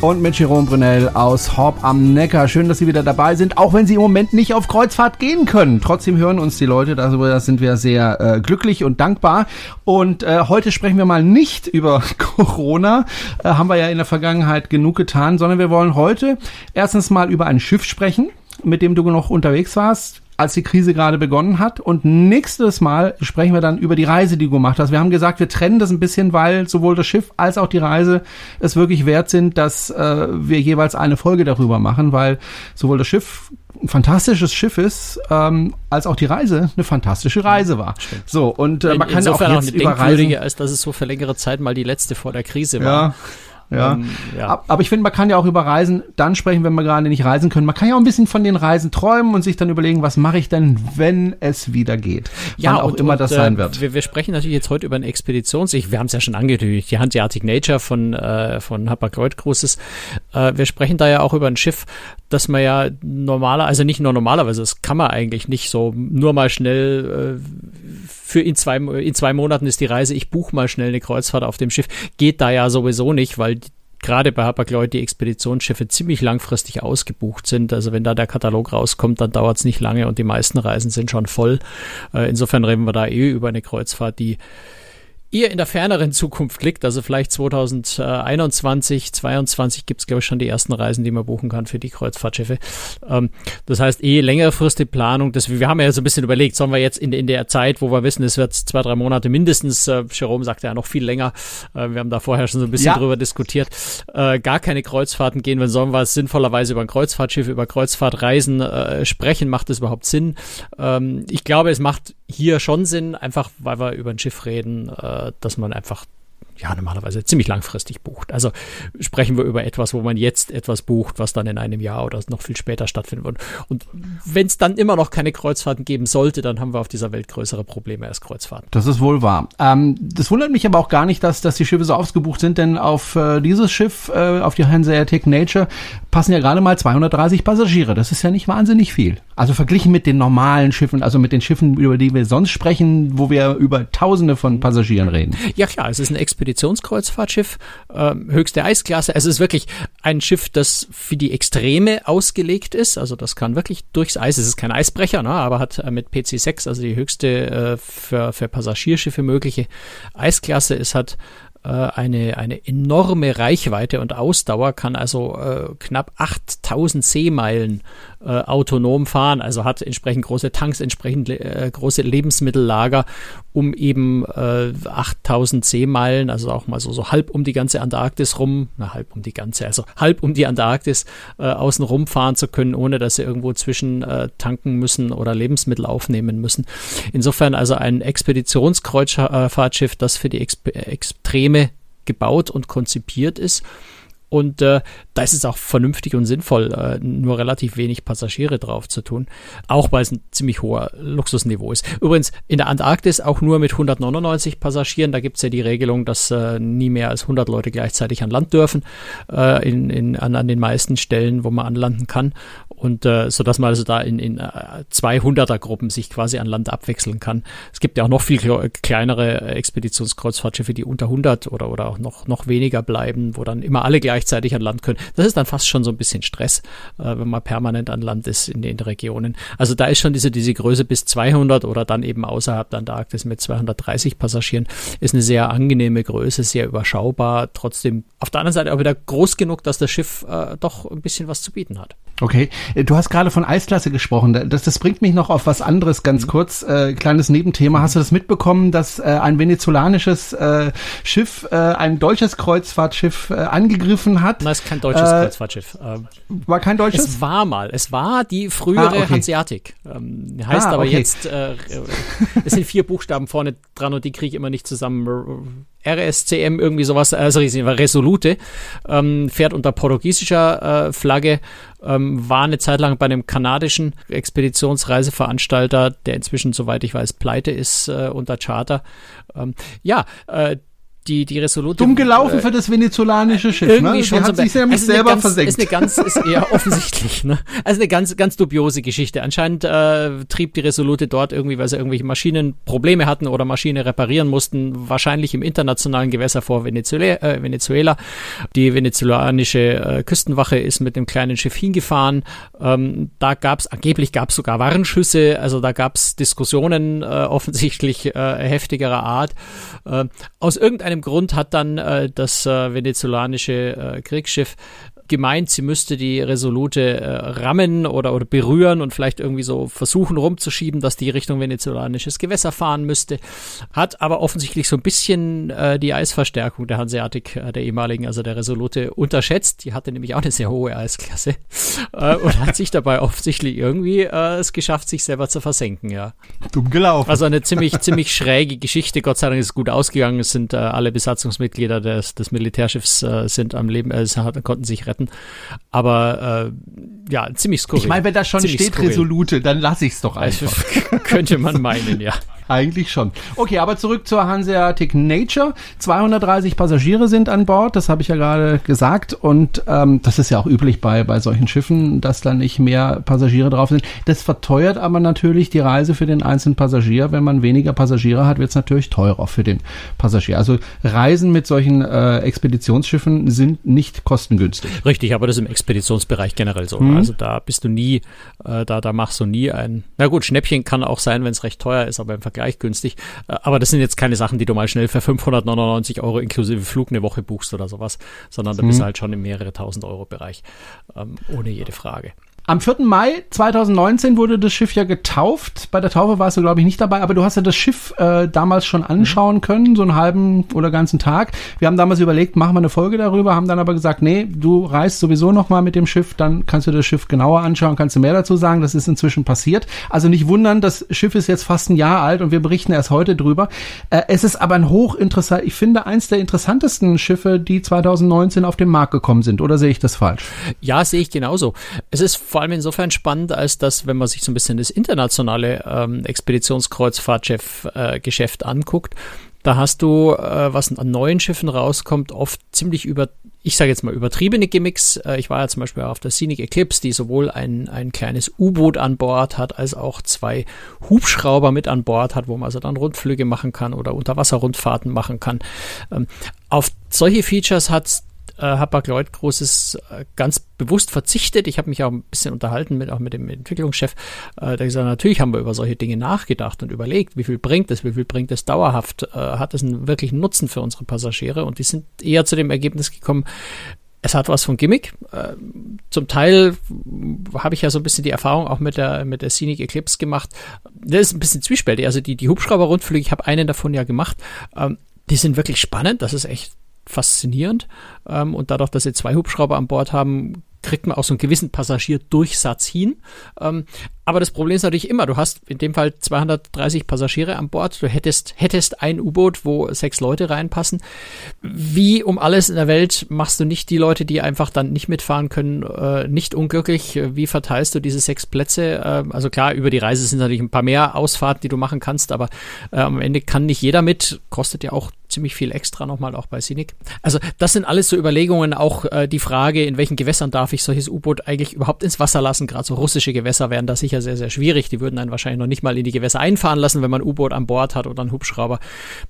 Und mit Jerome Brunel aus Horb am Neckar. Schön, dass Sie wieder dabei sind, auch wenn Sie im Moment nicht auf Kreuzfahrt gehen können. Trotzdem hören uns die Leute, darüber sind wir sehr äh, glücklich und dankbar. Und äh, heute sprechen wir mal nicht über Corona, äh, haben wir ja in der Vergangenheit genug getan, sondern wir wollen heute erstens mal über ein Schiff sprechen, mit dem du noch unterwegs warst als die Krise gerade begonnen hat. Und nächstes Mal sprechen wir dann über die Reise, die du gemacht hast. Wir haben gesagt, wir trennen das ein bisschen, weil sowohl das Schiff als auch die Reise es wirklich wert sind, dass äh, wir jeweils eine Folge darüber machen, weil sowohl das Schiff ein fantastisches Schiff ist, ähm, als auch die Reise eine fantastische Reise war. Stimmt. So, und äh, man kann Insofern auch jetzt auch eine über Reisen... als dass es so für längere Zeit mal die letzte vor der Krise war. Ja. Ja. Ähm, ja. Ab- aber ich finde, man kann ja auch über Reisen dann sprechen, wenn wir gerade nicht reisen können. Man kann ja auch ein bisschen von den Reisen träumen und sich dann überlegen, was mache ich denn, wenn es wieder geht. Ja, Wann auch und, immer und, das äh, sein wird. Wir, wir sprechen natürlich jetzt heute über ein Expeditions, ich, wir haben es ja schon angekündigt, die Hanseatic Nature von, äh, von Hapag-Lloyd Cruises. Äh, wir sprechen da ja auch über ein Schiff, das man ja normaler, also nicht nur normalerweise, das kann man eigentlich nicht so nur mal schnell äh, für in zwei, in zwei Monaten ist die Reise, ich buche mal schnell eine Kreuzfahrt auf dem Schiff, geht da ja sowieso nicht, weil die, gerade bei Hapag-Lloyd die Expeditionsschiffe ziemlich langfristig ausgebucht sind. Also wenn da der Katalog rauskommt, dann dauert es nicht lange und die meisten Reisen sind schon voll. Äh, insofern reden wir da eh über eine Kreuzfahrt, die eher in der ferneren Zukunft liegt. Also vielleicht 2021, 2022 gibt es, glaube ich, schon die ersten Reisen, die man buchen kann für die Kreuzfahrtschiffe. Ähm, das heißt, eh längerfristige Planung. Das, wir haben ja so ein bisschen überlegt, sollen wir jetzt in, in der Zeit, wo wir wissen, es wird zwei, drei Monate mindestens, äh, Jerome sagt ja noch viel länger, äh, wir haben da vorher schon so ein bisschen Ja. drüber diskutiert, äh, gar keine Kreuzfahrten gehen, wenn sollen wir es sinnvollerweise über ein Kreuzfahrtschiff, über Kreuzfahrtreisen äh, sprechen, macht das überhaupt Sinn? Ähm, ich glaube, es macht hier schon Sinn, einfach weil wir über ein Schiff reden, äh, dass man einfach ja, normalerweise ziemlich langfristig bucht. Also sprechen wir über etwas, wo man jetzt etwas bucht, was dann in einem Jahr oder noch viel später stattfinden wird. Und wenn es dann immer noch keine Kreuzfahrten geben sollte, dann haben wir auf dieser Welt größere Probleme als Kreuzfahrten. Das ist wohl wahr. Ähm, das wundert mich aber auch gar nicht, dass, dass die Schiffe so ausgebucht sind, denn auf äh, dieses Schiff, äh, auf die Hanseatic Nature, passen ja gerade mal 230 Passagiere. Das ist ja nicht wahnsinnig viel. Also verglichen mit den normalen Schiffen, also mit den Schiffen, über die wir sonst sprechen, wo wir über Tausende von Passagieren reden. Ja klar, es ist ein Expeditionskreuzfahrtschiff, ähm, höchste Eisklasse. Es ist wirklich ein Schiff, das für die Extreme ausgelegt ist. Also das kann wirklich durchs Eis. Es ist kein Eisbrecher, ne, aber hat äh, mit PC6, also die höchste äh, für, für Passagierschiffe mögliche Eisklasse. Es hat äh, eine, eine enorme Reichweite und Ausdauer, kann also äh, knapp 8000 Seemeilen äh, autonom fahren, also hat entsprechend große Tanks, entsprechend äh, große Lebensmittellager, um eben äh, 8000 Seemeilen, also auch mal so, so halb um die ganze Antarktis rum, na halb um die ganze, also halb um die Antarktis äh, außen rumfahren zu können, ohne dass sie irgendwo zwischen äh, tanken müssen oder Lebensmittel aufnehmen müssen. Insofern also ein Expeditionskreuzfahrtschiff, das für die Exp Extreme gebaut und konzipiert ist. Und äh, da ist es auch vernünftig und sinnvoll, äh, nur relativ wenig Passagiere drauf zu tun. Auch weil es ein ziemlich hoher Luxusniveau ist. Übrigens, in der Antarktis auch nur mit 199 Passagieren. Da gibt's ja die Regelung, dass äh, nie mehr als 100 Leute gleichzeitig an Land dürfen. Äh, in, in, an, an den meisten Stellen, wo man anlanden kann. Und äh, so dass man also da in, in äh, 200er Gruppen sich quasi an Land abwechseln kann. Es gibt ja auch noch viel kle- kleinere Expeditionskreuzfahrtschiffe, die unter 100 oder, oder auch noch, noch weniger bleiben, wo dann immer alle gleichzeitig an Land können. Das ist dann fast schon so ein bisschen Stress, äh, wenn man permanent an Land ist in den Regionen. Also da ist schon diese, diese Größe bis 200 oder dann eben außerhalb der Antarktis mit 230 Passagieren ist eine sehr angenehme Größe, sehr überschaubar. Trotzdem auf der anderen Seite auch wieder groß genug, dass das Schiff äh, doch ein bisschen was zu bieten hat. Okay, Äh, du hast gerade von Eisklasse gesprochen. Das, das bringt mich noch auf was anderes ganz kurz. Äh, kleines Nebenthema. Hast du das mitbekommen, dass äh, ein venezolanisches äh, Schiff äh, ein deutsches Kreuzfahrtschiff äh, angegriffen hat? Das ist kein deutsches Äh, Kreuzfahrtschiff. Ähm, War kein deutsches? Es war mal. Es war die frühere Ah, okay. Hanseatic. Ähm, heißt Ah, aber okay. jetzt, äh, es sind vier Buchstaben vorne dran und die kriege ich immer nicht zusammen. RSCM, irgendwie sowas, also Resolute, ähm, fährt unter portugiesischer äh, Flagge, ähm, war eine Zeit lang bei einem kanadischen Expeditionsreiseveranstalter, der inzwischen, soweit ich weiß, pleite ist äh, unter Charter. Ähm, ja, äh, die, die Resolute. Dumm gelaufen äh, für das venezolanische Schiff, irgendwie ne? Schon die hat so sich nämlich also selber ganz, versenkt. Ist eine ganz, ist eher offensichtlich, ne? Also eine ganz, ganz dubiose Geschichte. Anscheinend äh, trieb die Resolute dort irgendwie, weil sie irgendwelche Maschinenprobleme hatten oder Maschine reparieren mussten, wahrscheinlich im internationalen Gewässer vor Venezuela. Äh, Venezuela. Die venezolanische äh, Küstenwache ist mit einem kleinen Schiff hingefahren. Ähm, da gab es, angeblich gab es sogar Warnschüsse, also da gab es Diskussionen äh, offensichtlich äh, heftigerer Art. Äh, aus irgendeinem Grund hat dann äh, das äh, venezolanische äh, Kriegsschiff gemeint, sie müsste die Resolute äh, rammen oder, oder berühren und vielleicht irgendwie so versuchen rumzuschieben, dass die Richtung venezolanisches Gewässer fahren müsste. Hat aber offensichtlich so ein bisschen äh, die Eisverstärkung der Hanseatic, äh, der ehemaligen, also der Resolute, unterschätzt. Die hatte nämlich auch eine sehr hohe Eisklasse äh, und hat sich dabei offensichtlich irgendwie äh, es geschafft, sich selber zu versenken, ja. Dumm gelaufen. Also eine ziemlich, ziemlich schräge Geschichte. Gott sei Dank ist es gut ausgegangen. Es sind äh, alle Besatzungsmitglieder des, des Militärschiffs äh, sind am Leben, äh, konnten sich retten. Aber äh, ja, ziemlich skurril. Ich meine, wenn da schon Ziemlich steht skurril. Resolute, dann lasse ich es doch Also, einfach. könnte man meinen, ja. Eigentlich schon. Okay, aber zurück zur Hanseatic Nature. 230 Passagiere sind an Bord, das habe ich ja gerade gesagt. Und ähm, das ist ja auch üblich bei, bei solchen Schiffen, dass da nicht mehr Passagiere drauf sind. Das verteuert aber natürlich die Reise für den einzelnen Passagier. Wenn man weniger Passagiere hat, wird es natürlich teurer für den Passagier. Also Reisen mit solchen äh, Expeditionsschiffen sind nicht kostengünstig. Richtig, aber das ist im Expeditionsbereich generell so. Mhm. Also da bist du nie, äh, da, da machst du nie ein, na gut, Schnäppchen kann auch sein, wenn es recht teuer ist, aber im Vergleich günstig. Äh, aber das sind jetzt keine Sachen, die du mal schnell für 599 Euro inklusive Flug eine Woche buchst oder sowas, sondern da bist du halt schon im mehrere tausend Euro Bereich, ähm, ohne jede Frage. Am 4. Mai 2019 wurde das Schiff ja getauft. Bei der Taufe warst du, glaube ich, nicht dabei, aber du hast ja das Schiff äh, damals schon anschauen können, so einen halben oder ganzen Tag. Wir haben damals überlegt, machen wir eine Folge darüber, haben dann aber gesagt, nee, du reist sowieso noch mal mit dem Schiff, dann kannst du das Schiff genauer anschauen, kannst du mehr dazu sagen. Das ist inzwischen passiert. Also nicht wundern, das Schiff ist jetzt fast ein Jahr alt und wir berichten erst heute drüber. Äh, es ist aber ein hochinteressant, ich finde, eins der interessantesten Schiffe, die 2019 auf den Markt gekommen sind. Oder sehe ich das falsch? Ja, sehe ich genauso. Es ist vor allem insofern spannend, als dass, wenn man sich so ein bisschen das internationale ähm, Expeditionskreuzfahrtschiff-Geschäft äh, anguckt, da hast du, äh, was an neuen Schiffen rauskommt, oft ziemlich über, ich sage jetzt mal übertriebene Gimmicks. Äh, ich war ja zum Beispiel auf der Scenic Eclipse, die sowohl ein, ein kleines U-Boot an Bord hat, als auch zwei Hubschrauber mit an Bord hat, wo man also dann Rundflüge machen kann oder Unterwasserrundfahrten machen kann. Ähm, auf solche Features hat äh, Hapag-Lloyd Großes äh, ganz bewusst verzichtet. Ich habe mich auch ein bisschen unterhalten mit auch mit dem Entwicklungschef, äh, der gesagt hat, natürlich haben wir über solche Dinge nachgedacht und überlegt, wie viel bringt es, wie viel bringt es dauerhaft, äh, hat es einen wirklichen Nutzen für unsere Passagiere und die sind eher zu dem Ergebnis gekommen, es hat was von Gimmick. Äh, zum Teil habe ich ja so ein bisschen die Erfahrung auch mit der, mit der Scenic Eclipse gemacht. Das ist ein bisschen zwiespältig. Also die, die Hubschrauber-Rundflüge, ich habe einen davon ja gemacht. Ähm, die sind wirklich spannend. Das ist echt faszinierend. Ähm, und dadurch, dass sie zwei Hubschrauber an Bord haben, kriegt man auch so einen gewissen Passagierdurchsatz hin. Ähm, aber das Problem ist natürlich immer, du hast in dem Fall 230 Passagiere an Bord, du hättest, hättest ein U-Boot, wo sechs Leute reinpassen. Wie um alles in der Welt machst du nicht die Leute, die einfach dann nicht mitfahren können, äh, nicht unglücklich? Wie verteilst du diese sechs Plätze? Äh, also klar, über die Reise sind natürlich ein paar mehr Ausfahrten, die du machen kannst, aber äh, am Ende kann nicht jeder mit, kostet ja auch ziemlich viel extra nochmal auch bei Scenic. Also das sind alles so Überlegungen, auch äh, die Frage, in welchen Gewässern darf ich solches U-Boot eigentlich überhaupt ins Wasser lassen? Gerade so russische Gewässer wären da sicher sehr, sehr schwierig. Die würden einen wahrscheinlich noch nicht mal in die Gewässer einfahren lassen, wenn man ein U-Boot an Bord hat oder einen Hubschrauber.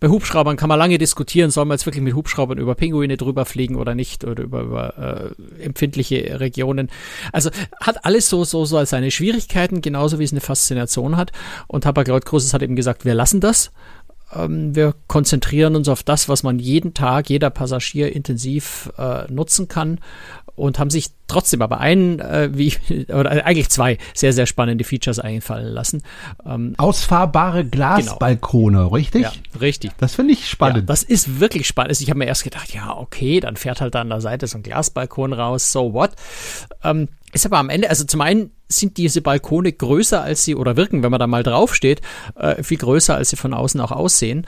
Bei Hubschraubern kann man lange diskutieren, soll man jetzt wirklich mit Hubschraubern über Pinguine drüber fliegen oder nicht oder über, über äh, empfindliche Regionen. Also hat alles so, so, so seine Schwierigkeiten, genauso wie es eine Faszination hat. Und Hapag-Lloyd Großes hat eben gesagt, wir lassen das wir konzentrieren uns auf das, was man jeden Tag, jeder Passagier intensiv äh, nutzen kann und haben sich trotzdem aber einen, äh, wie, oder eigentlich zwei sehr, sehr spannende Features einfallen lassen. Ähm, Ausfahrbare Glasbalkone, richtig? ja, richtig. Das finde ich Ja, spannend. das ist wirklich spannend. Also Ich habe mir erst gedacht, ja, okay, dann fährt halt da an der Seite so ein Glasbalkon raus, so what. Ähm, ist aber am Ende, also zum einen sind diese Balkone größer als sie oder wirken, wenn man da mal draufsteht, äh, viel größer als sie von außen auch aussehen.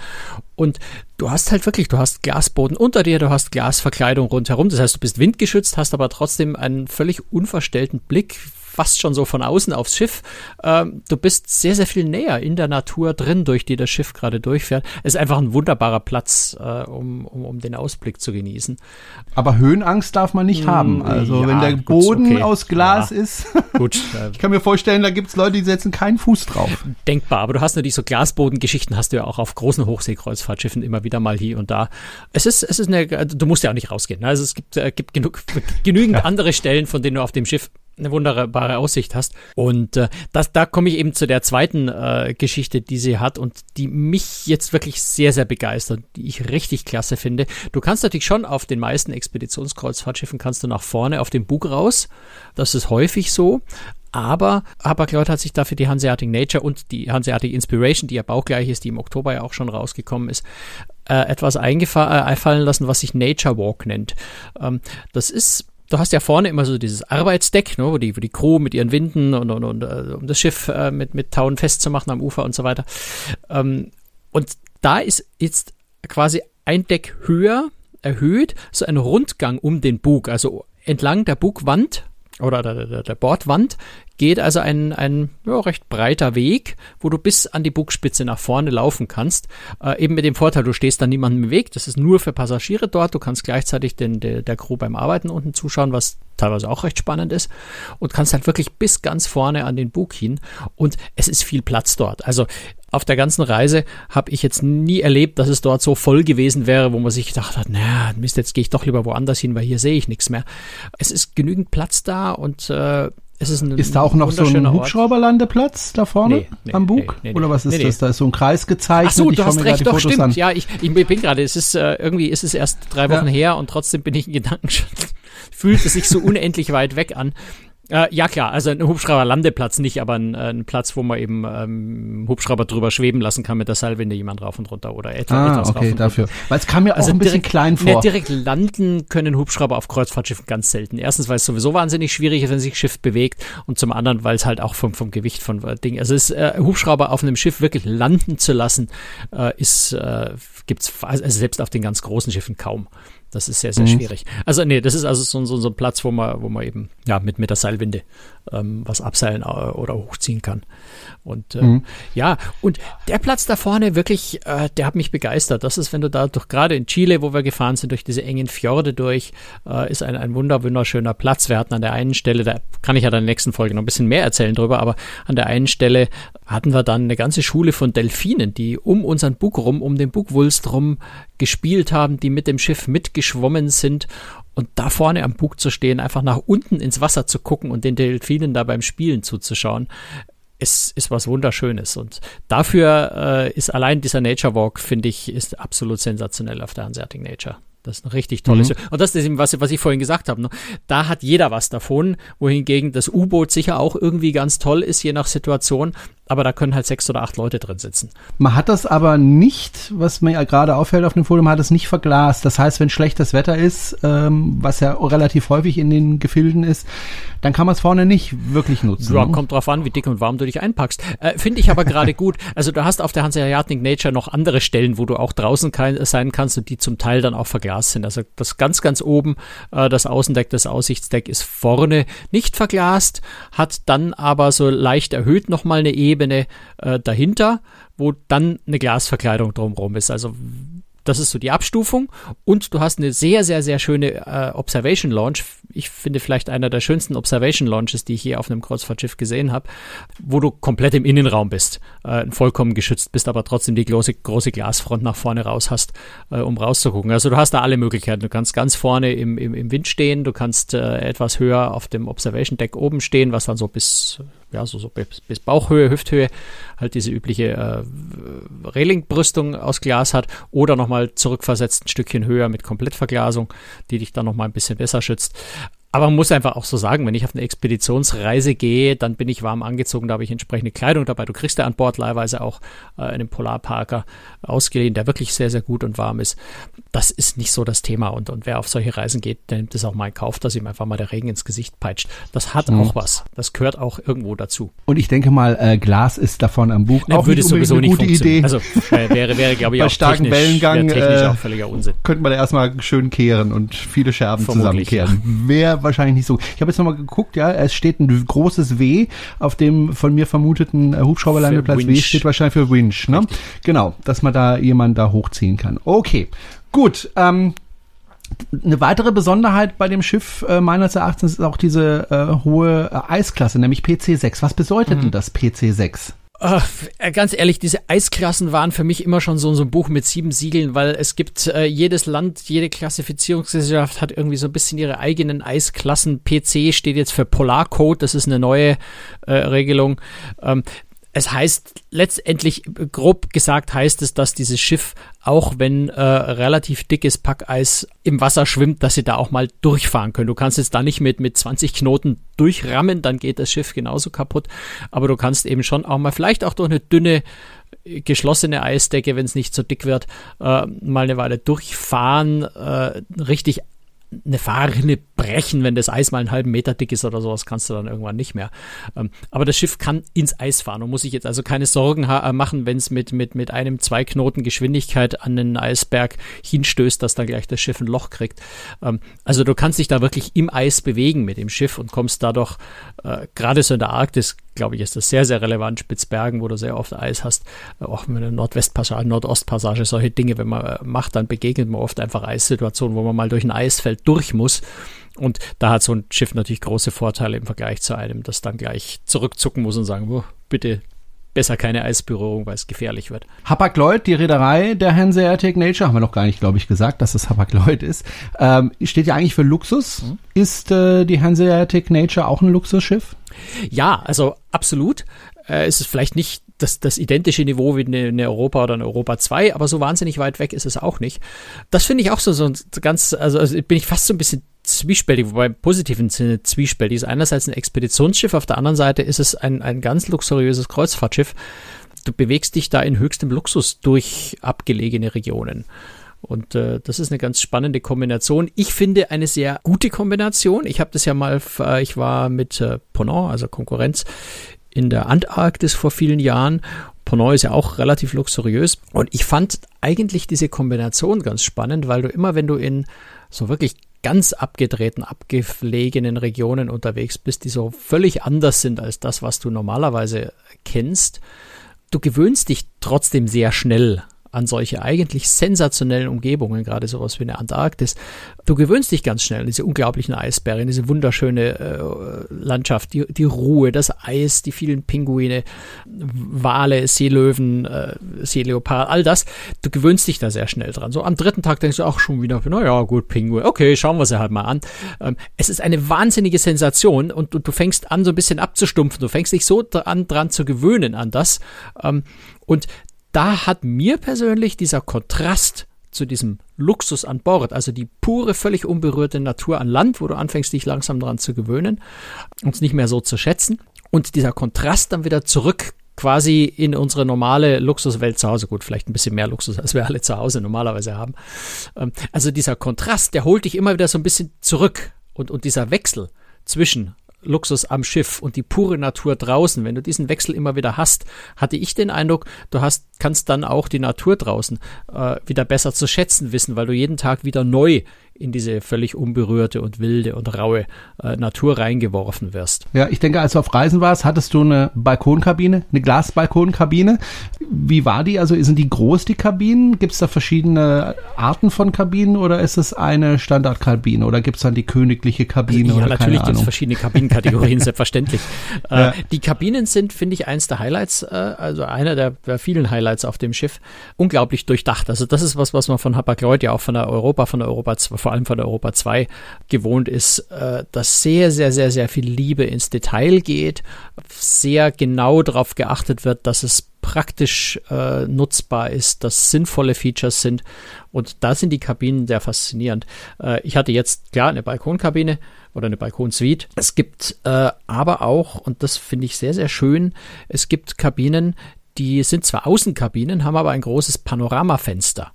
Und du hast halt wirklich, du hast Glasboden unter dir, du hast Glasverkleidung rundherum. Das heißt, du bist windgeschützt, hast aber trotzdem einen völlig unverstellten Blick fast schon so von außen aufs Schiff. Ähm, du bist sehr, sehr viel näher in der Natur drin, durch die das Schiff gerade durchfährt. Es ist einfach ein wunderbarer Platz, äh, um, um, um den Ausblick zu genießen. Aber Höhenangst darf man nicht mm, haben. Also ja, wenn der Boden okay. aus Glas ja. ist. gut. Äh, ich kann mir vorstellen, da gibt es Leute, die setzen keinen Fuß drauf. Denkbar, aber du hast natürlich so Glasbodengeschichten, hast du ja auch auf großen Hochseekreuzfahrtschiffen immer wieder mal hier und da. Es ist, es ist eine, du musst ja auch nicht rausgehen. Ne? Also es gibt, äh, gibt genug, genügend ja. andere Stellen, von denen du auf dem Schiff eine wunderbare Aussicht hast. Und äh, das, da komme ich eben zu der zweiten äh, Geschichte, die sie hat und die mich jetzt wirklich sehr, sehr begeistert, die ich richtig klasse finde. Du kannst natürlich schon auf den meisten Expeditionskreuzfahrtschiffen kannst du nach vorne auf den Bug raus. Das ist häufig so. Aber Hapag-Lloyd hat sich dafür die Hanseatic Nature und die Hanseatic Inspiration, die ja baugleich ist, die im Oktober ja auch schon rausgekommen ist, äh, etwas eingefallen äh, lassen, was sich Nature Walk nennt. Ähm, das ist du hast ja vorne immer so dieses Arbeitsdeck, ne, wo, die, wo die Crew mit ihren Winden und, und, und uh, um das Schiff uh, mit, mit Tauen festzumachen am Ufer und so weiter. Ähm, und da ist jetzt quasi ein Deck höher erhöht, so ein Rundgang um den Bug, also entlang der Bugwand oder der, der, der Bordwand geht also ein, ein ja, recht breiter Weg, wo du bis an die Bugspitze nach vorne laufen kannst. Äh, eben mit dem Vorteil, du stehst da niemandem im Weg. Das ist nur für Passagiere dort. Du kannst gleichzeitig den, der, der Crew beim Arbeiten unten zuschauen, was teilweise auch recht spannend ist. Und kannst halt wirklich bis ganz vorne an den Bug hin. Und es ist viel Platz dort. Also auf der ganzen Reise habe ich jetzt nie erlebt, dass es dort so voll gewesen wäre, wo man sich gedacht hat, naja, Mist, jetzt gehe ich doch lieber woanders hin, weil hier sehe ich nichts mehr. Es ist genügend Platz da und äh, es ist, ein, ist da auch noch so ein Hubschrauberlandeplatz da vorne nee, nee, am Bug? Nee, Oder was ist das? Da ist so ein Kreis gezeichnet. Ach so, du hast recht, doch, stimmt. An. Ja, ich, ich bin gerade, es ist äh, irgendwie ist es erst drei Wochen ja. her und trotzdem bin ich in Gedanken schon, fühlt es sich so unendlich weit weg an. Äh, ja klar, also ein Hubschrauber-Landeplatz nicht, aber ein, äh, ein, Platz, wo man eben ähm, Hubschrauber drüber schweben lassen kann mit der Seilwinde jemand rauf und runter oder etwa ah, etwas okay, rauf und dafür. Weil es kam mir also auch ein bisschen klein vor. Ne, direkt landen können Hubschrauber auf Kreuzfahrtschiffen ganz selten. Erstens, weil es sowieso wahnsinnig schwierig ist, wenn sich ein Schiff bewegt und zum anderen, weil es halt auch vom, vom Gewicht von äh, Ding, also es, äh, Hubschrauber auf einem Schiff wirklich landen zu lassen, äh, ist, äh, gibt's also selbst auf den ganz großen Schiffen kaum. Das ist sehr, sehr mhm. schwierig. Also nee, das ist also so, so, so ein Platz, wo man, wo man eben ja mit, mit der Seilwinde ähm, was abseilen äh, oder hochziehen kann. Und äh, mhm. ja, und der Platz da vorne wirklich, äh, der hat mich begeistert. Das ist, wenn du da durch gerade in Chile, wo wir gefahren sind, durch diese engen Fjorde durch, äh, ist ein, ein wunder, wunderschöner Platz. Wir hatten an der einen Stelle, da kann ich ja dann in der nächsten Folge noch ein bisschen mehr erzählen drüber, aber an der einen Stelle hatten wir dann eine ganze Schule von Delfinen, die um unseren Bug rum, um den Bugwulst rum gespielt haben, die mit dem Schiff mitgeschwommen sind und da vorne am Bug zu stehen, einfach nach unten ins Wasser zu gucken und den Delfinen da beim Spielen zuzuschauen, ist, ist was Wunderschönes. Und dafür äh, ist allein dieser Nature Walk, finde ich, ist absolut sensationell auf der Hanseatic Nature. Das ist ein richtig tolles. Mhm. Und das ist eben, was, was ich vorhin gesagt habe. Ne? Da hat jeder was davon, wohingegen das U-Boot sicher auch irgendwie ganz toll ist, je nach Situation aber da können halt sechs oder acht Leute drin sitzen. Man hat das aber nicht, was mir ja gerade auffällt auf dem Forum, man hat es nicht verglast. Das heißt, wenn schlechtes Wetter ist, ähm, was ja relativ häufig in den Gefilden ist, dann kann man es vorne nicht wirklich nutzen. Ja, ne? kommt drauf an, wie dick und warm du dich einpackst. Äh, Finde ich aber gerade gut. Also du hast auf der Hanseatic Nature noch andere Stellen, wo du auch draußen kein, sein kannst und die zum Teil dann auch verglast sind. Also das ganz, ganz oben, äh, das Außendeck, das Aussichtsdeck ist vorne nicht verglast, hat dann aber so leicht erhöht nochmal eine Ebene Ebene äh, dahinter, wo dann eine Glasverkleidung drumherum ist. Also das ist so die Abstufung. Und du hast eine sehr, sehr, sehr schöne äh, Observation Launch. Ich finde vielleicht einer der schönsten Observation Launches, die ich hier auf einem Kreuzfahrtschiff gesehen habe, wo du komplett im Innenraum bist, äh, vollkommen geschützt bist, aber trotzdem die große, große Glasfront nach vorne raus hast, äh, um rauszugucken. Also du hast da alle Möglichkeiten. Du kannst ganz vorne im, im, im Wind stehen, du kannst äh, etwas höher auf dem Observation Deck oben stehen, was dann so bis ja, so, so bis, bis Bauchhöhe, Hüfthöhe, halt diese übliche äh, Reling-Brüstung aus Glas hat oder nochmal zurückversetzt ein Stückchen höher mit Komplettverglasung, die dich dann nochmal ein bisschen besser schützt. Aber man muss einfach auch so sagen, wenn ich auf eine Expeditionsreise gehe, dann bin ich warm angezogen, da habe ich entsprechende Kleidung dabei. Du kriegst ja an Bord leihweise auch äh, einen Polarparker ausgeliehen, der wirklich sehr, sehr gut und warm ist. Das ist nicht so das Thema. Und, und wer auf solche Reisen geht, der nimmt es auch mal in Kauf, dass ihm einfach mal der Regen ins Gesicht peitscht. Das hat mhm. auch was. Das gehört auch irgendwo dazu. Und ich denke mal, äh, Glas ist davon am Buch Na, auch würde nicht sowieso eine gute Idee. Also äh, wäre, wäre glaube ich, Bei auch starken technisch, Wellengang, technisch äh, auch völliger Unsinn. Könnte man da erstmal schön kehren und viele Scherben Vermutlich, zusammenkehren. Ja. Wer wahrscheinlich nicht so. Ich habe jetzt nochmal geguckt, ja, es steht ein großes W auf dem von mir vermuteten äh, Hubschrauberlandeplatz. W steht wahrscheinlich für Winch, ne? Richtig. Genau, dass man da jemanden da hochziehen kann. Okay, gut. Ähm, eine weitere Besonderheit bei dem Schiff äh, meines Erachtens ist auch diese äh, hohe äh, Eisklasse, nämlich PC6. Was bedeutet mhm. denn das PC6? Äh, ganz ehrlich, diese Eisklassen waren für mich immer schon so, so ein Buch mit sieben Siegeln, weil es gibt äh, jedes Land, jede Klassifizierungsgesellschaft hat irgendwie so ein bisschen ihre eigenen Eisklassen. PC steht jetzt für Polarcode, das ist eine neue äh, Regelung. Ähm, es heißt letztendlich, grob gesagt heißt es, dass dieses Schiff, auch wenn äh, relativ dickes Packeis im Wasser schwimmt, dass sie da auch mal durchfahren können. Du kannst jetzt da nicht mit, mit 20 Knoten durchrammen, dann geht das Schiff genauso kaputt. Aber du kannst eben schon auch mal vielleicht auch durch eine dünne geschlossene Eisdecke, wenn es nicht so dick wird, äh, mal eine Weile durchfahren, äh, richtig eine Fahrrinne brechen, wenn das Eis mal einen halben Meter dick ist oder sowas, kannst du dann irgendwann nicht mehr. Ähm, aber das Schiff kann ins Eis fahren und muss sich jetzt also keine Sorgen äh, machen, wenn es mit, mit, mit einem zwei Knoten Geschwindigkeit an den Eisberg hinstößt, dass dann gleich das Schiff ein Loch kriegt. Ähm, also du kannst dich da wirklich im Eis bewegen mit dem Schiff und kommst dadurch, äh, gerade so in der Arktis, glaube ich, ist das sehr, sehr relevant. Spitzbergen, wo du sehr oft Eis hast, äh, auch mit der Nordwestpassage, Nordostpassage, solche Dinge, wenn man äh, macht, dann begegnet man oft einfach Eissituationen, wo man mal durch ein Eisfeld durch muss. Und da hat so ein Schiff natürlich große Vorteile im Vergleich zu einem, das dann gleich zurückzucken muss und sagen, oh, bitte besser keine Eisberührung, weil es gefährlich wird. Hapag-Lloyd, die Reederei der Hanseatic Nature, haben wir noch gar nicht, glaube ich, gesagt, dass es Hapag-Lloyd ist, ähm, steht ja eigentlich für Luxus. Mhm. Ist äh, die Hanseatic Nature auch ein Luxusschiff? Ja, also absolut. Äh, es ist vielleicht nicht das, das identische Niveau wie eine, eine Europa oder eine Europa 2, aber so wahnsinnig weit weg ist es auch nicht. Das finde ich auch so, so ganz, also, also bin ich fast so ein bisschen zwiespältig, wobei im positiven Sinne zwiespältig ist. Einerseits ein Expeditionsschiff, auf der anderen Seite ist es ein, ein ganz luxuriöses Kreuzfahrtschiff. Du bewegst dich da in höchstem Luxus durch abgelegene Regionen. Und äh, das ist eine ganz spannende Kombination. Ich finde eine sehr gute Kombination. Ich habe das ja mal, äh, ich war mit äh, Ponant, also Konkurrenz, in der Antarktis vor vielen Jahren. Ponant ist ja auch relativ luxuriös. Und ich fand eigentlich diese Kombination ganz spannend, weil du immer, wenn du in so wirklich ganz abgedrehten, abgelegenen Regionen unterwegs bist, die so völlig anders sind als das, was du normalerweise kennst, du gewöhnst dich trotzdem sehr schnell an solche eigentlich sensationellen Umgebungen, gerade sowas wie eine Antarktis. Du gewöhnst dich ganz schnell an diese unglaublichen Eisberge, diese wunderschöne äh, Landschaft, die, die Ruhe, das Eis, die vielen Pinguine, Wale, Seelöwen, äh, Seeleopard, all das. Du gewöhnst dich da sehr schnell dran. So am dritten Tag denkst du auch schon wieder, naja, gut, Pinguin, okay, schauen wir sie halt mal an. Ähm, es ist eine wahnsinnige Sensation und du, du fängst an, so ein bisschen abzustumpfen. Du fängst dich so dran, dran zu gewöhnen an das. Ähm, und da hat mir persönlich dieser Kontrast zu diesem Luxus an Bord, also die pure, völlig unberührte Natur an Land, wo du anfängst, dich langsam daran zu gewöhnen und es nicht mehr so zu schätzen. Und dieser Kontrast dann wieder zurück quasi in unsere normale Luxuswelt zu Hause. Gut, vielleicht ein bisschen mehr Luxus, als wir alle zu Hause normalerweise haben. Ähm, also dieser Kontrast, der holt dich immer wieder so ein bisschen zurück. Und, und dieser Wechsel zwischen Luxus am Schiff und die pure Natur draußen, wenn du diesen Wechsel immer wieder hast, hatte ich den Eindruck, du hast, kannst dann auch die Natur draußen äh, wieder besser zu schätzen wissen, weil du jeden Tag wieder neu in diese völlig unberührte und wilde und raue äh, Natur reingeworfen wirst. Ja, ich denke, als du auf Reisen warst, hattest du eine Balkonkabine, eine Glasbalkonkabine. Wie war die? Also sind die groß, die Kabinen? Gibt es da verschiedene Arten von Kabinen oder ist es eine Standardkabine oder gibt es dann die königliche Kabine? Ja, oder natürlich gibt es verschiedene Kabinenkategorien, selbstverständlich. Äh, ja. die Kabinen sind, finde ich, eins der Highlights, äh, also einer der, der, vielen Highlights auf dem Schiff. Unglaublich durchdacht. Also das ist was, was man von Hapag-Lloyd ja auch von der Europa, von der Europa, vor allem von Europa 2 gewohnt ist, äh, dass sehr, sehr, sehr, sehr viel Liebe ins Detail geht, sehr genau darauf geachtet wird, dass es praktisch äh, nutzbar ist, dass sinnvolle Features sind. Und da sind die Kabinen sehr faszinierend. Äh, ich hatte jetzt klar eine Balkonkabine oder eine Balkonsuite. Es gibt äh, aber auch, und das finde ich sehr, sehr schön, es gibt Kabinen, die sind zwar Außenkabinen, haben aber ein großes Panoramafenster.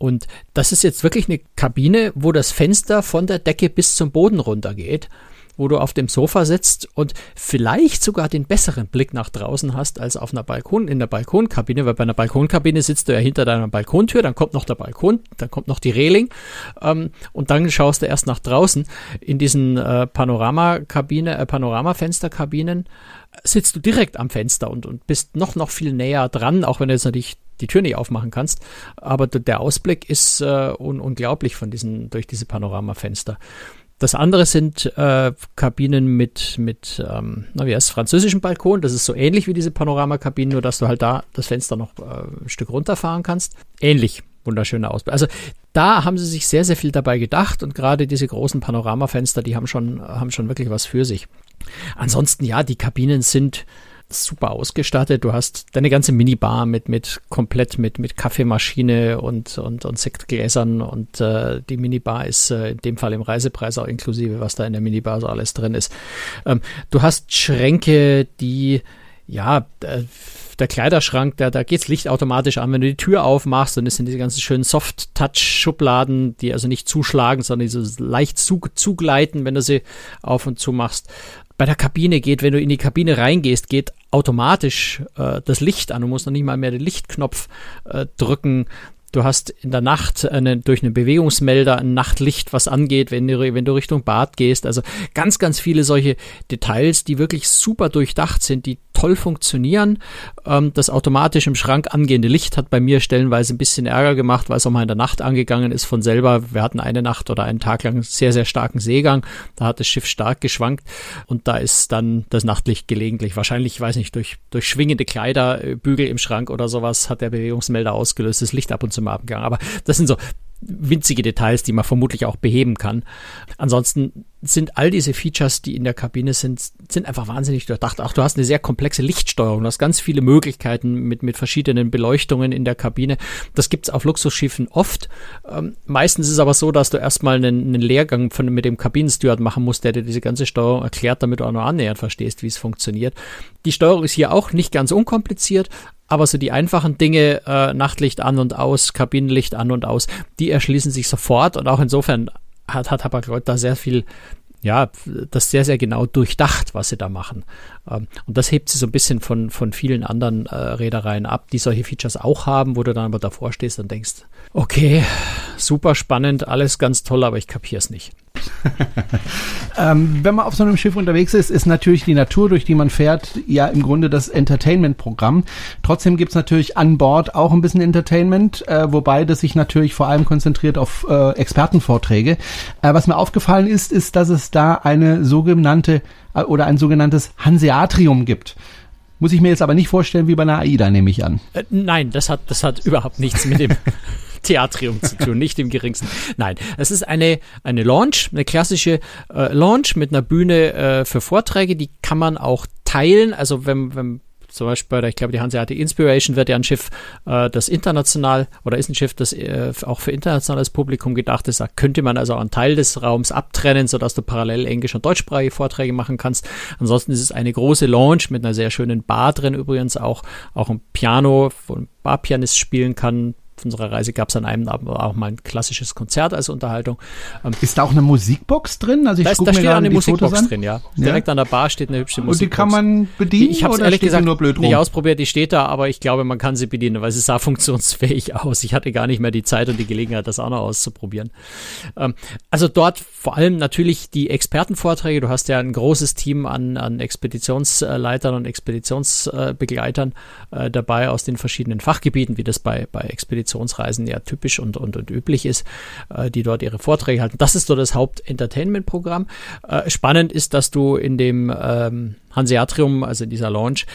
Und das ist jetzt wirklich eine Kabine, wo das Fenster von der Decke bis zum Boden runter geht. wo du auf dem Sofa sitzt und vielleicht sogar den besseren Blick nach draußen hast als auf einer Balkon, in der Balkonkabine, weil bei einer Balkonkabine sitzt du ja hinter deiner Balkontür, dann kommt noch der Balkon, dann kommt noch die Reling ähm, und dann schaust du erst nach draußen. In diesen äh, Panoramakabine, äh, Panoramafensterkabinen sitzt du direkt am Fenster und, und bist noch, noch viel näher dran, auch wenn du jetzt natürlich die Tür nicht aufmachen kannst. Aber der Ausblick ist äh, un unglaublich von diesen, durch diese Panoramafenster. Das andere sind äh, Kabinen mit, mit ähm, na, wie heißt französischen Balkon. Das ist so ähnlich wie diese Panoramakabinen, nur dass du halt da das Fenster noch äh, ein Stück runterfahren kannst. Ähnlich. Wunderschöner Ausblick. Also da haben sie sich sehr, sehr viel dabei gedacht und gerade diese großen Panoramafenster, die haben schon, haben schon wirklich was für sich. Ansonsten, ja, die Kabinen sind super ausgestattet. Du hast deine ganze Minibar mit, mit komplett mit, mit Kaffeemaschine und, und, und Sektgläsern und äh, die Minibar ist äh, in dem Fall im Reisepreis auch inklusive, was da in der Minibar so alles drin ist. Ähm, du hast Schränke, die ja, äh, der Kleiderschrank, da, da geht's Licht automatisch an, wenn du die Tür aufmachst und es sind diese ganzen schönen Soft-Touch-Schubladen, die also nicht zuschlagen, sondern die so leicht zu, zugleiten, wenn du sie auf und zu machst bei der Kabine geht, wenn du in die Kabine reingehst, geht automatisch äh, das Licht an. Du musst noch nicht mal mehr den Lichtknopf äh, drücken. Du hast in der Nacht eine, durch einen Bewegungsmelder ein Nachtlicht, was angeht, wenn du, wenn du Richtung Bad gehst. Also ganz, ganz viele solche Details, die wirklich super durchdacht sind, die toll funktionieren. Ähm, das automatisch im Schrank angehende Licht hat bei mir stellenweise ein bisschen Ärger gemacht, weil es auch mal in der Nacht angegangen ist von selber. Wir hatten eine Nacht oder einen Tag lang sehr, sehr starken Seegang. Da hat das Schiff stark geschwankt und da ist dann das Nachtlicht gelegentlich, wahrscheinlich, ich weiß nicht, durch, durch schwingende Kleiderbügel im Schrank oder sowas hat der Bewegungsmelder ausgelöst, das Licht ab und zu mal abgegangen. Aber das sind so winzige Details, die man vermutlich auch beheben kann. Ansonsten sind all diese Features, die in der Kabine sind, sind einfach wahnsinnig durchdacht. Auch du hast eine sehr komplexe Lichtsteuerung, du hast ganz viele Möglichkeiten mit, mit verschiedenen Beleuchtungen in der Kabine. Das gibt's auf Luxusschiffen oft. Ähm, meistens ist es aber so, dass du erstmal einen, einen Lehrgang von, mit dem Kabinensteward machen musst, der dir diese ganze Steuerung erklärt, damit du auch noch annähernd verstehst, wie es funktioniert. Die Steuerung ist hier auch nicht ganz unkompliziert, aber so die einfachen Dinge, äh, Nachtlicht an und aus, Kabinenlicht an und aus, die erschließen sich sofort und auch insofern hat, hat Hapag-Lloyd da sehr viel ja, das sehr, sehr genau durchdacht, was sie da machen. Ähm, und das hebt sie so ein bisschen von, von vielen anderen äh, Reedereien ab, die solche Features auch haben, wo du dann aber davor stehst und denkst, okay, super spannend, alles ganz toll, aber ich kapier's nicht. ähm, wenn man auf so einem Schiff unterwegs ist, ist natürlich die Natur, durch die man fährt, ja im Grunde das Entertainment-Programm. Trotzdem gibt's natürlich an Bord auch ein bisschen Entertainment, äh, wobei das sich natürlich vor allem konzentriert auf äh, Expertenvorträge. Äh, was mir aufgefallen ist, ist, dass es da eine sogenannte äh, oder ein sogenanntes Hanseatrium gibt. Muss ich mir jetzt aber nicht vorstellen wie bei einer AIDA, nehme ich an. Äh, nein, das hat, das hat überhaupt nichts mit dem Theatrium zu tun, nicht im geringsten. Nein, es ist eine, eine Launch, eine klassische äh, Launch mit einer Bühne äh, für Vorträge, die kann man auch teilen. Also wenn, wenn zum Beispiel ich glaube, die Hanseatic Inspiration wird ja ein Schiff, äh, das international oder ist ein Schiff, das äh, auch für internationales Publikum gedacht ist. Da könnte man also einen Teil des Raums abtrennen, sodass du parallel englisch- und deutschsprachige Vorträge machen kannst. Ansonsten ist es eine große Lounge mit einer sehr schönen Bar drin übrigens auch, auch ein Piano, wo ein Barpianist spielen kann, unserer Reise gab es an einem Abend auch mal ein klassisches Konzert als Unterhaltung. Ähm, ist da auch eine Musikbox drin? Also ich da, ist, da steht eine Musikbox drin, ja. ja. Direkt an der Bar steht eine hübsche Musikbox. Und die kann man bedienen? Die, ich habe es ehrlich gesagt nur blöd rum? nicht ausprobiert, die steht da, aber ich glaube, man kann sie bedienen, weil sie sah funktionsfähig aus. Ich hatte gar nicht mehr die Zeit und die Gelegenheit, das auch noch auszuprobieren. Ähm, also dort vor allem natürlich die Expertenvorträge. Du hast ja ein großes Team an, an Expeditionsleitern und Expeditionsbegleitern äh, dabei aus den verschiedenen Fachgebieten, wie das bei, bei Expeditionen Expeditionsreisen ja typisch und, und, und üblich ist, äh, die dort ihre Vorträge halten. Das ist so das Haupt-Entertainment-Programm. Äh, spannend ist, dass du in dem ähm, Hanseatrium, also in dieser Launch,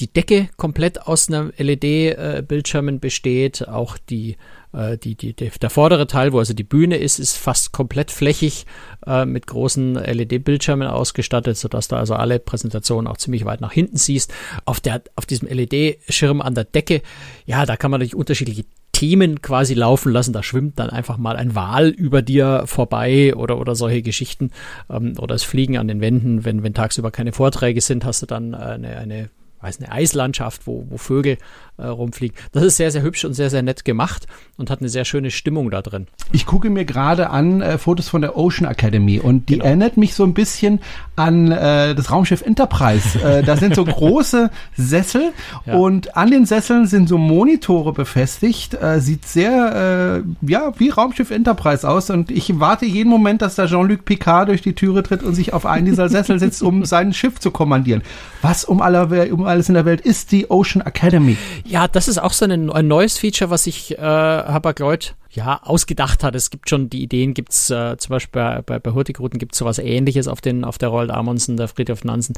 die Decke komplett aus einer LED-Bildschirmen besteht, auch die äh, die, die, der vordere Teil, wo also die Bühne ist, ist fast komplett flächig äh, mit großen LED-Bildschirmen ausgestattet, sodass du also alle Präsentationen auch ziemlich weit nach hinten siehst. Auf, der, auf diesem LED-Schirm an der Decke, ja, da kann man natürlich unterschiedliche Themen quasi laufen lassen. Da schwimmt dann einfach mal ein Wal über dir vorbei oder, oder solche Geschichten. Ähm, oder es fliegen an den Wänden, wenn, wenn tagsüber keine Vorträge sind, hast du dann eine, eine weiß eine Eislandschaft, wo, wo Vögel äh, rumfliegen. Das ist sehr, sehr hübsch und sehr, sehr nett gemacht und hat eine sehr schöne Stimmung da drin. Ich gucke mir gerade an äh, Fotos von der Ocean Academy und die genau. erinnert mich so ein bisschen an äh, das Raumschiff Enterprise. äh, da sind so große Sessel ja. und an den Sesseln sind so Monitore befestigt. Äh, sieht sehr, äh, ja, wie Raumschiff Enterprise aus und ich warte jeden Moment, dass da Jean-Luc Picard durch die Türe tritt und sich auf einen dieser Sessel setzt, um sein Schiff zu kommandieren. Was um, aller, um alles in der Welt ist die Ocean Academy? Ja, das ist auch so ein, ein neues Feature, was sich äh, Hapag-Lloyd ja, ausgedacht hat. Es gibt schon die Ideen, gibt es äh, zum Beispiel bei, bei, bei Hurtigruten gibt es sowas ähnliches auf, den, auf der Roald Amundsen, der Friedhof Nansen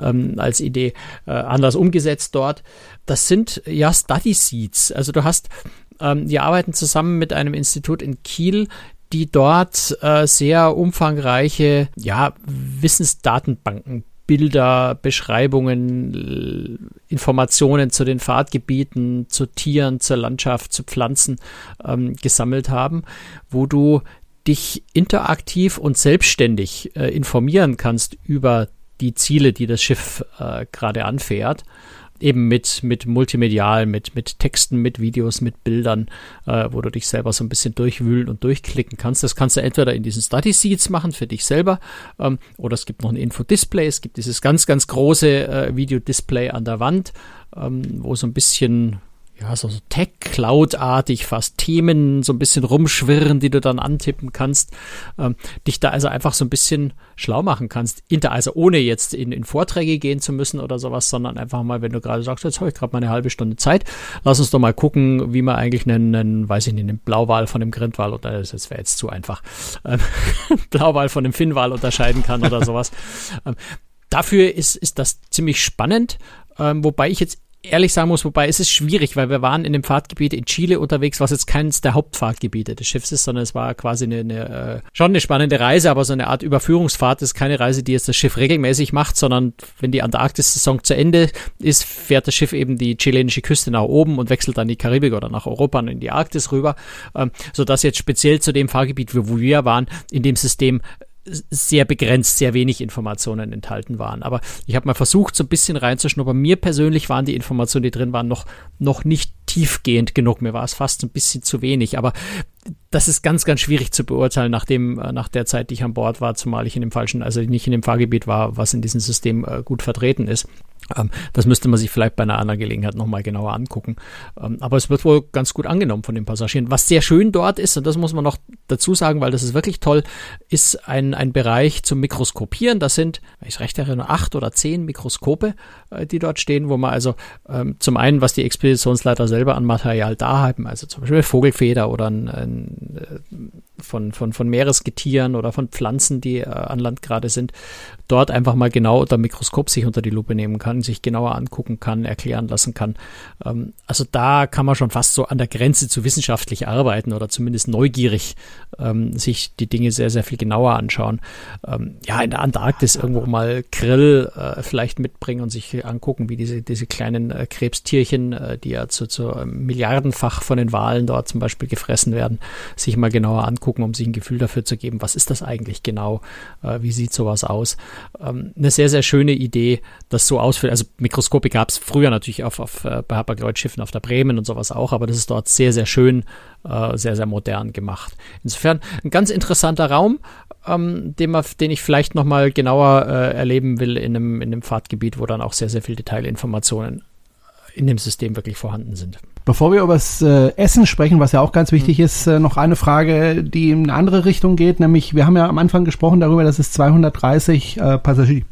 ähm, als Idee äh, anders umgesetzt dort. Das sind ja Study Seats. Also du hast, ähm, die arbeiten zusammen mit einem Institut in Kiel, die dort äh, sehr umfangreiche ja, Wissensdatenbanken Bilder, Beschreibungen, Informationen zu den Fahrtgebieten, zu Tieren, zur Landschaft, zu Pflanzen ähm, gesammelt haben, wo du dich interaktiv und selbstständig äh, informieren kannst über die Ziele, die das Schiff äh, gerade anfährt eben mit, mit multimedial, mit, mit Texten, mit Videos, mit Bildern, äh, wo du dich selber so ein bisschen durchwühlen und durchklicken kannst. Das kannst du entweder in diesen Study Seeds machen für dich selber ähm, oder es gibt noch ein Infodisplay. Es gibt dieses ganz, ganz große äh, Videodisplay an der Wand, ähm, wo so ein bisschen ja, so, so Tech-Cloud-artig fast Themen so ein bisschen rumschwirren, die du dann antippen kannst, ähm, dich da also einfach so ein bisschen schlau machen kannst, inter, also ohne jetzt in, in Vorträge gehen zu müssen oder sowas, sondern einfach mal, wenn du gerade sagst, jetzt habe ich gerade mal eine halbe Stunde Zeit, lass uns doch mal gucken, wie man eigentlich einen, einen weiß ich nicht, einen Blauwal von dem Grindwal oder das wäre jetzt zu einfach, ähm, Blauwal von dem Finnwal unterscheiden kann oder sowas. Ähm, dafür ist, ist das ziemlich spannend, ähm, wobei ich jetzt ehrlich sagen muss, wobei es ist schwierig, weil wir waren in dem Fahrtgebiet in Chile unterwegs, was jetzt keines der Hauptfahrtgebiete des Schiffs ist, sondern es war quasi eine, eine äh, schon eine spannende Reise, aber so eine Art Überführungsfahrt ist keine Reise, die jetzt das Schiff regelmäßig macht, sondern wenn die Antarktis-Saison zu Ende ist, fährt das Schiff eben die chilenische Küste nach oben und wechselt dann die Karibik oder nach Europa und in die Arktis rüber, ähm, sodass jetzt speziell zu dem Fahrgebiet, wo wir waren, in dem System sehr begrenzt, sehr wenig Informationen enthalten waren. Aber ich habe mal versucht, so ein bisschen reinzuschnuppern. Mir persönlich waren die Informationen, die drin waren, noch, noch nicht tiefgehend genug. Mir war es fast ein bisschen zu wenig. Aber das ist ganz, ganz schwierig zu beurteilen nach dem, äh, nach der Zeit, die ich an Bord war, zumal ich in dem falschen, also nicht in dem Fahrgebiet war, was in diesem System äh, gut vertreten ist. Ähm, das müsste man sich vielleicht bei einer anderen Gelegenheit nochmal genauer angucken. Ähm, aber es wird wohl ganz gut angenommen von den Passagieren. Was sehr schön dort ist, und das muss man noch dazu sagen, weil das ist wirklich toll, ist ein, ein Bereich zum Mikroskopieren. Das sind, wenn ich recht erinnere, acht oder zehn Mikroskope, äh, die dort stehen, wo man also ähm, zum einen, was die Expeditionsleiter selber an Material da haben, also zum Beispiel Vogelfeder oder ein, ein von, von, von Meeresgetieren oder von Pflanzen, die äh, an Land gerade sind, dort einfach mal genau unter Mikroskop sich unter die Lupe nehmen kann, sich genauer angucken kann, erklären lassen kann. Ähm, also da kann man schon fast so an der Grenze zu wissenschaftlich arbeiten oder zumindest neugierig ähm, sich die Dinge sehr, sehr viel genauer anschauen. Ähm, ja, in der Antarktis irgendwo mal Grill äh, vielleicht mitbringen und sich angucken, wie diese, diese kleinen äh, Krebstierchen, äh, die ja zu, zu Milliardenfach von den Walen dort zum Beispiel gefressen werden, sich mal genauer angucken angucken, um sich ein Gefühl dafür zu geben, was ist das eigentlich genau, äh, wie sieht sowas aus. Ähm, eine sehr, sehr schöne Idee, das so ausführt. Also Mikroskope gab es früher natürlich auf, auf äh, bei Hapag-Lloyd-Schiffen auf der Bremen und sowas auch, aber das ist dort sehr, sehr schön, äh, sehr, sehr modern gemacht. Insofern ein ganz interessanter Raum, ähm, den, man, den ich vielleicht nochmal genauer äh, erleben will in einem, in einem Fahrtgebiet, wo dann auch sehr, sehr viele Detailinformationen in dem System wirklich vorhanden sind. Bevor wir über das äh, Essen sprechen, was ja auch ganz wichtig mhm. ist, äh, noch eine Frage, die in eine andere Richtung geht, nämlich wir haben ja am Anfang gesprochen darüber, dass es 230 äh, Passagiere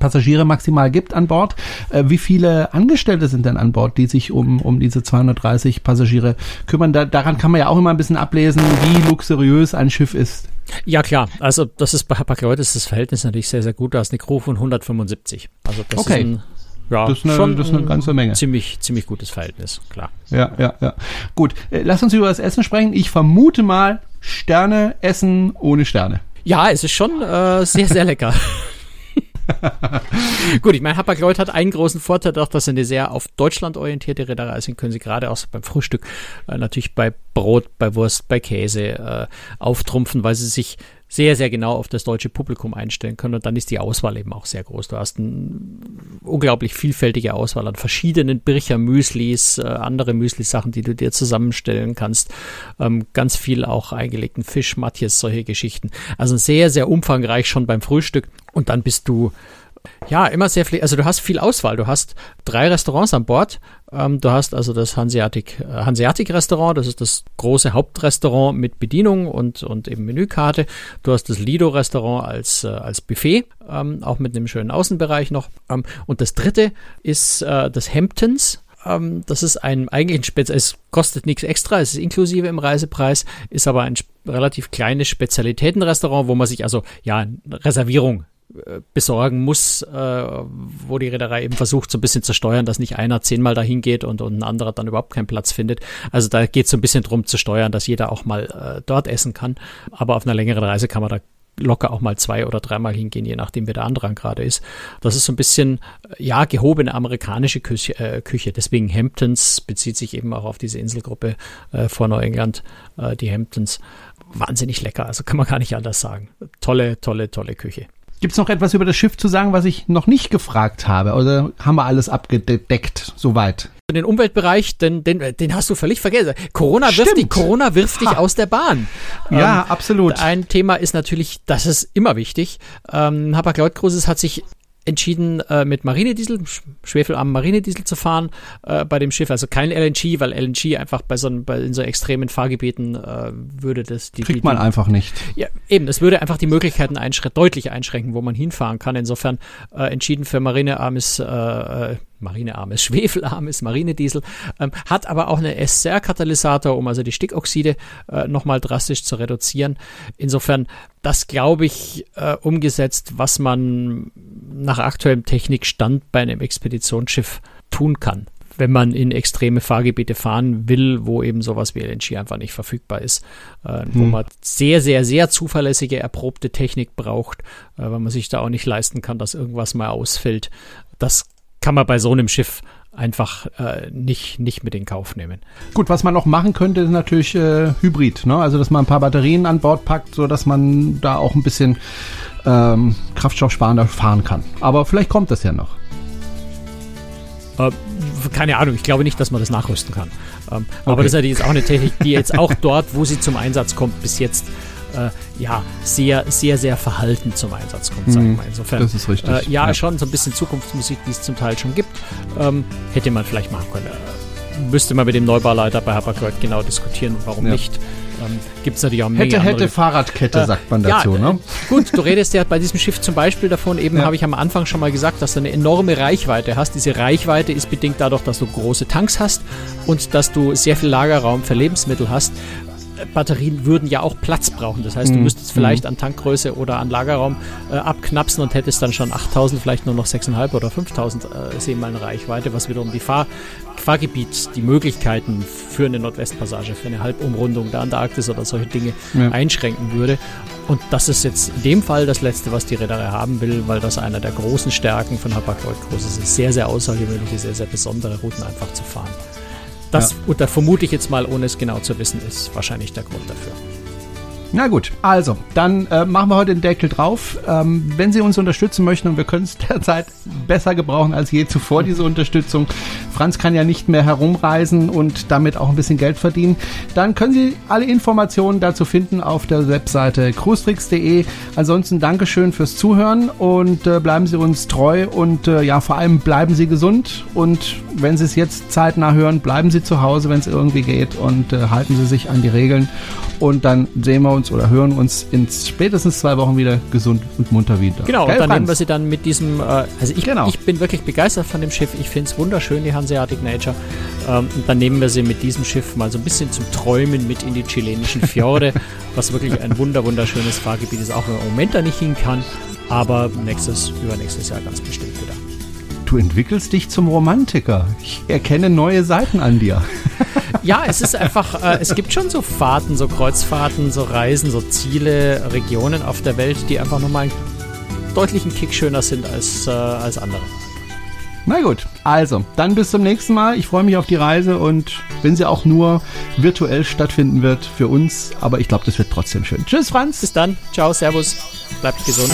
Passagiere maximal gibt an Bord. Äh, wie viele Angestellte sind denn an Bord, die sich um, um diese 230 Passagiere kümmern? Da, daran kann man ja auch immer ein bisschen ablesen, wie luxuriös ein Schiff ist. Ja, klar. Also, das ist bei Hapag-Lloyd ist das Verhältnis natürlich sehr, sehr gut. Da ist eine Crew von 175. Also, das okay. ist ein ja, das ist eine, schon das ist eine ganze Menge. Ziemlich, ziemlich gutes Verhältnis, klar. Ja, ja, ja. Gut, äh, lass uns über das Essen sprechen. Ich vermute mal Sterne essen ohne Sterne. Ja, es ist schon äh, sehr, sehr lecker. Gut, ich meine, Hapag-Lloyd hat einen großen Vorteil, auch dass sie eine sehr auf Deutschland orientierte Reederei sind, können sie gerade auch beim Frühstück äh, natürlich bei Brot, bei Wurst, bei Käse äh, auftrumpfen, weil sie sich sehr, sehr genau auf das deutsche Publikum einstellen können. Und dann ist die Auswahl eben auch sehr groß. Du hast eine unglaublich vielfältige Auswahl an verschiedenen Bircher-Müslis, äh, andere Müsli-Sachen, die du dir zusammenstellen kannst. Ähm, ganz viel auch eingelegten Fisch, Matjes, solche Geschichten. Also sehr, sehr umfangreich schon beim Frühstück. Und dann bist du ja, immer sehr viel. Also du hast viel Auswahl. Du hast drei Restaurants an Bord. Ähm, du hast also das Hanseatic, äh, Hanseatic Restaurant, das ist das große Hauptrestaurant mit Bedienung und, und eben Menükarte. Du hast das Lido Restaurant als, äh, als Buffet, ähm, auch mit einem schönen Außenbereich noch. Ähm, und das dritte ist äh, das Hamptons. Ähm, das ist ein eigentlich ein Spez es kostet nichts extra, es ist inklusive im Reisepreis, ist aber ein relativ kleines Spezialitätenrestaurant, wo man sich also ja Reservierung besorgen muss, äh, wo die Reederei eben versucht, so ein bisschen zu steuern, dass nicht einer zehnmal dahin geht und, und ein anderer dann überhaupt keinen Platz findet. Also da geht es so ein bisschen drum zu steuern, dass jeder auch mal äh, dort essen kann. Aber auf einer längeren Reise kann man da locker auch mal zwei oder dreimal hingehen, je nachdem, wie der Andrang gerade ist. Das ist so ein bisschen, äh, ja, gehobene amerikanische Küche. Äh, Küche. Deswegen Hamptons bezieht sich eben auch auf diese Inselgruppe äh, vor Neuengland, äh, die Hamptons. Wahnsinnig lecker, also kann man gar nicht anders sagen. Tolle, tolle, tolle Küche. Gibt es noch etwas über das Schiff zu sagen, was ich noch nicht gefragt habe? Oder haben wir alles abgedeckt soweit? Den Umweltbereich, den, den, den hast du völlig vergessen. Corona wirft, dich, Corona wirft dich aus der Bahn. Ja, ähm, absolut. Ein Thema ist natürlich, das ist immer wichtig. Ähm, Hapag-Lloyd Cruises hat sich entschieden, äh, mit Marinediesel, schwefelarmen Marinediesel zu fahren äh, bei dem Schiff. Also kein LNG, weil LNG einfach bei so, bei, in so extremen Fahrgebieten äh, würde das die. Kriegt man die, einfach nicht. Ja, eben. Es würde einfach die Möglichkeiten einschränken, deutlich einschränken, wo man hinfahren kann. Insofern äh, entschieden für marinearmes äh, äh marinearmes, schwefelarmes Marinediesel, ähm, hat aber auch eine SCR-Katalysator, um also die Stickoxide äh, nochmal drastisch zu reduzieren. Insofern, das glaube ich, äh, umgesetzt, was man nach aktuellem Technikstand bei einem Expeditionsschiff tun kann wenn man in extreme Fahrgebiete fahren will, wo eben sowas wie LNG einfach nicht verfügbar ist, äh, hm. wo man sehr, sehr, sehr zuverlässige, erprobte Technik braucht, äh, weil man sich da auch nicht leisten kann, dass irgendwas mal ausfällt. Das kann man bei so einem Schiff einfach äh, nicht, nicht mit in Kauf nehmen. Gut, was man noch machen könnte, ist natürlich äh, Hybrid, ne? Also dass man ein paar Batterien an Bord packt, so dass man da auch ein bisschen ähm, kraftstoffsparender fahren kann. Aber vielleicht kommt das ja noch. Äh, keine Ahnung, ich glaube nicht, dass man das nachrüsten kann. Ähm, okay. Aber das ist ja jetzt auch eine Technik, die jetzt auch dort, wo sie zum Einsatz kommt, bis jetzt äh, ja, sehr, sehr, sehr verhalten zum Einsatz kommt, sagen wir mal. Insofern, das ist richtig. Äh, ja, ja, schon so ein bisschen Zukunftsmusik, die es zum Teil schon gibt, ähm, hätte man vielleicht machen können. Äh, müsste man mit dem Neubauleiter bei Hapag-Lloyd genau diskutieren, warum ja. nicht. Ähm, Gibt es natürlich auch Menge Hätte, hätte Fahrradkette, äh, sagt man dazu, ja, ne? Gut, du redest ja bei diesem Schiff zum Beispiel davon, eben ja. habe ich am Anfang schon mal gesagt, dass du eine enorme Reichweite hast. Diese Reichweite ist bedingt dadurch, dass du große Tanks hast und dass du sehr viel Lagerraum für Lebensmittel hast. Batterien würden ja auch Platz brauchen. Das heißt, du mhm. müsstest vielleicht mhm. an Tankgröße oder an Lagerraum äh, abknapsen und hättest dann schon 8000, vielleicht nur noch 6.500 oder 5000 äh, Seemeilen Reichweite, was wiederum die Fahr Fahrgebiet, die Möglichkeiten für eine Nordwestpassage, für eine Halbumrundung der Antarktis oder solche Dinge ja. einschränken würde. Und das ist jetzt in dem Fall das Letzte, was die Reederei haben will, weil das einer der großen Stärken von Hapag-Lloyd Cruises ist. Sehr, sehr außergewöhnliche, sehr, sehr besondere Routen einfach zu fahren. Das, ja. und da vermute ich jetzt mal, ohne es genau zu wissen, ist wahrscheinlich der Grund dafür. Na gut, also, dann äh, machen wir heute den Deckel drauf. Ähm, wenn Sie uns unterstützen möchten, und wir können es derzeit besser gebrauchen als je zuvor, diese Unterstützung. Franz kann ja nicht mehr herumreisen und damit auch ein bisschen Geld verdienen. Dann können Sie alle Informationen dazu finden auf der Webseite cruestricks.de. Ansonsten Dankeschön fürs Zuhören und äh, bleiben Sie uns treu und äh, ja, vor allem bleiben Sie gesund und wenn Sie es jetzt zeitnah hören, bleiben Sie zu Hause, wenn es irgendwie geht und äh, halten Sie sich an die Regeln und dann sehen wir uns oder hören uns in spätestens zwei Wochen wieder gesund und munter wieder. Genau, Gell, und dann Franz? nehmen wir sie dann mit diesem, äh, also ich, genau. ich bin wirklich begeistert von dem Schiff, ich finde es wunderschön, die Hanseatic Nature. Ähm, und dann nehmen wir sie mit diesem Schiff mal so ein bisschen zum Träumen mit in die chilenischen Fjorde, was wirklich ein wunder wunderschönes Fahrgebiet ist, auch wenn man im Moment da nicht hin kann, aber nächstes, übernächstes Jahr ganz bestimmt wieder. Du entwickelst dich zum Romantiker. Ich erkenne neue Seiten an dir. Ja, es ist einfach, äh, es gibt schon so Fahrten, so Kreuzfahrten, so Reisen, so Ziele, Regionen auf der Welt, die einfach nochmal einen deutlichen Kick schöner sind als, äh, als andere. Na gut, also, dann bis zum nächsten Mal. Ich freue mich auf die Reise und wenn sie auch nur virtuell stattfinden wird für uns, aber ich glaube, das wird trotzdem schön. Tschüss, Franz. Bis dann. Ciao, Servus. Bleibt gesund.